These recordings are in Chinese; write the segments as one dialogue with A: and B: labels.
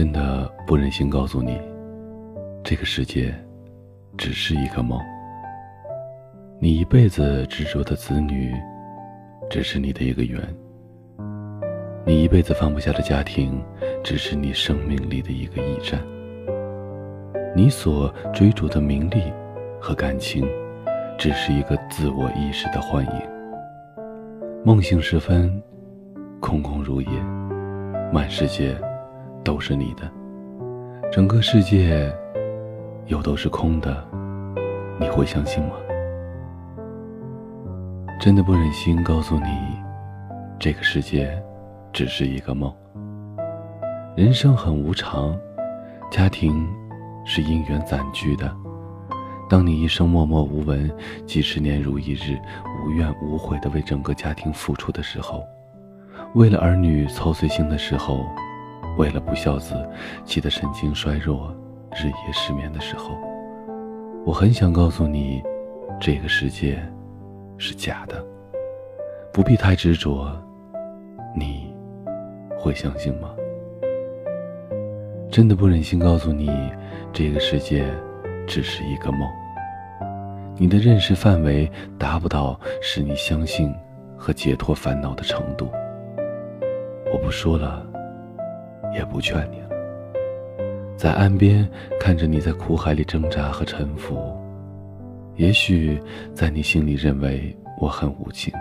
A: 真的不忍心告诉你，这个世界只是一个梦。你一辈子执着的子女，只是你的一个缘；你一辈子放不下的家庭，只是你生命里的一个驿站；你所追逐的名利和感情，只是一个自我意识的幻影。梦醒时分，空空如也，满世界。都是你的，整个世界又都是空的，你会相信吗？真的不忍心告诉你，这个世界只是一个梦。人生很无常，家庭是因缘散聚的。当你一生默默无闻，几十年如一日，无怨无悔的为整个家庭付出的时候，为了儿女操碎心的时候。为了不孝子，气得神经衰弱，日夜失眠的时候，我很想告诉你，这个世界是假的，不必太执着。你会相信吗？真的不忍心告诉你，这个世界只是一个梦。你的认识范围达不到使你相信和解脱烦恼的程度。我不说了。也不劝你了。在岸边看着你在苦海里挣扎和沉浮，也许在你心里认为我很无情。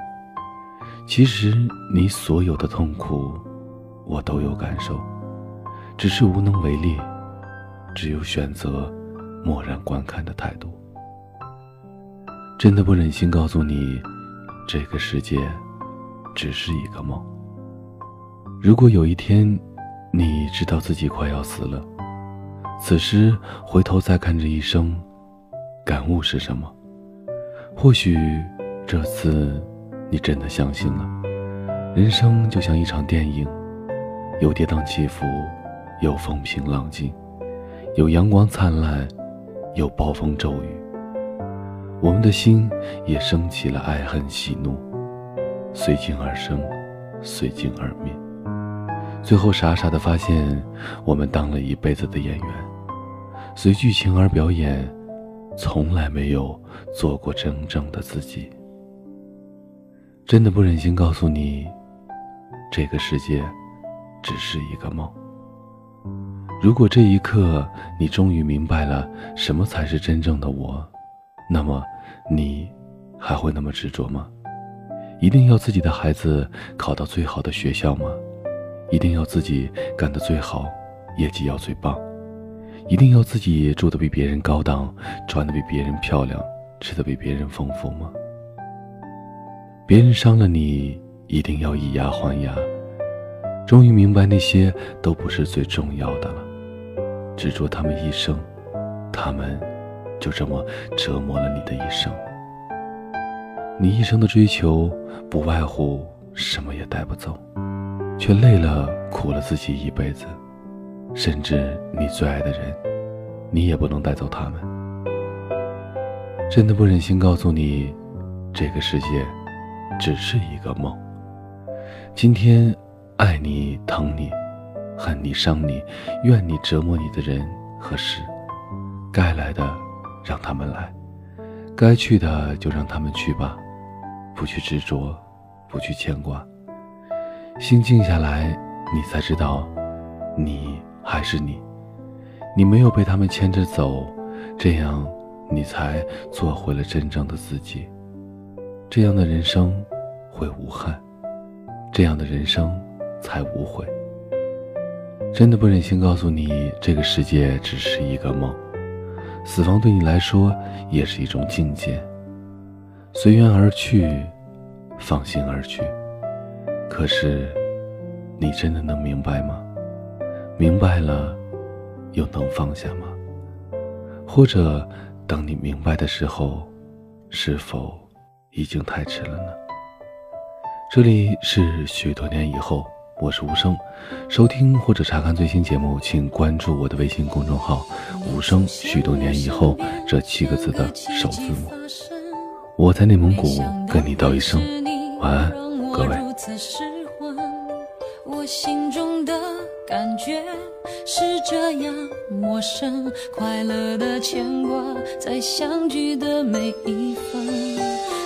A: 其实你所有的痛苦，我都有感受，只是无能为力，只有选择漠然观看的态度。真的不忍心告诉你，这个世界只是一个梦。如果有一天，你知道自己快要死了，此时回头再看这一生，感悟是什么？或许这次你真的相信了，人生就像一场电影，有跌宕起伏，有风平浪静，有阳光灿烂，有暴风骤雨。我们的心也升起了爱恨喜怒，随境而生，随境而灭。最后傻傻的发现，我们当了一辈子的演员，随剧情而表演，从来没有做过真正的自己。真的不忍心告诉你，这个世界只是一个梦。如果这一刻你终于明白了什么才是真正的我，那么你还会那么执着吗？一定要自己的孩子考到最好的学校吗？一定要自己干得最好，业绩要最棒；一定要自己住得比别人高档，穿得比别人漂亮，吃得比别人丰富吗？别人伤了你，一定要以牙还牙。终于明白那些都不是最重要的了，执着他们一生，他们就这么折磨了你的一生。你一生的追求，不外乎什么也带不走。却累了、苦了自己一辈子，甚至你最爱的人，你也不能带走他们。真的不忍心告诉你，这个世界只是一个梦。今天，爱你、疼你、恨你、伤你、怨你、折磨你的人和事，该来的让他们来，该去的就让他们去吧，不去执着，不去牵挂。心静下来，你才知道，你还是你，你没有被他们牵着走，这样你才做回了真正的自己。这样的人生会无憾，这样的人生才无悔。真的不忍心告诉你，这个世界只是一个梦，死亡对你来说也是一种境界。随缘而去，放心而去。可是，你真的能明白吗？明白了，又能放下吗？或者，等你明白的时候，是否已经太迟了呢？这里是许多年以后，我是无声。收听或者查看最新节目，请关注我的微信公众号“无声”。许多年以后，这七个字的首字母。我在内蒙古跟你道一声晚安。各位。
B: 我心中的感觉是这样陌生，快乐的牵挂在相聚的每一分。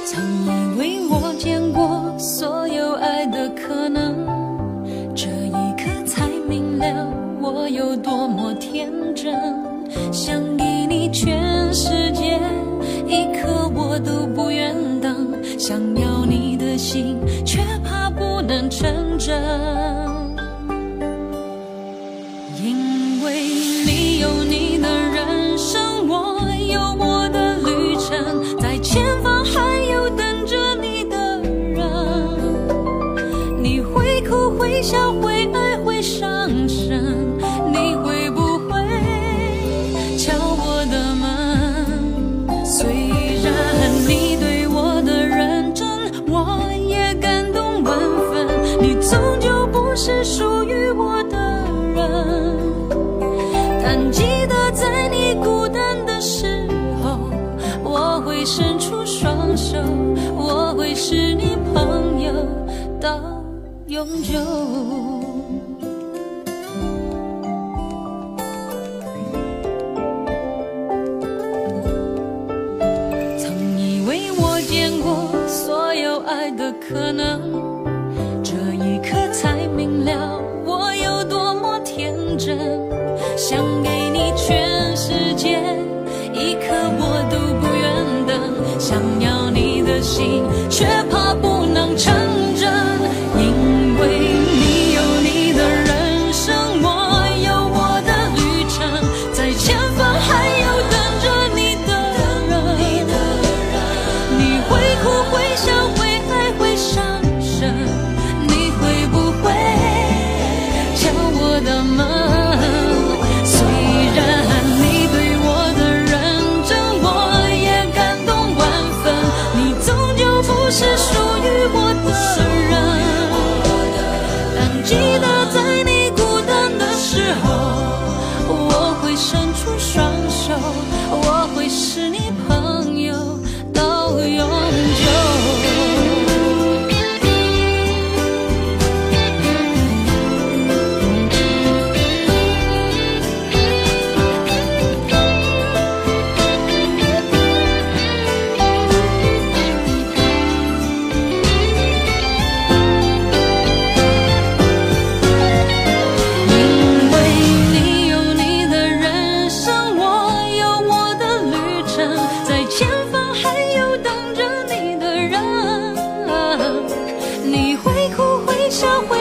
B: 曾以为我见过所有爱的可能，这一刻才明了我有多么天真。想给你全世界，一刻我都不愿等。想要你的心，成真。因为你有你的人生我有我的旅程在前方还有等着你的人。你会哭会笑会永久。生活，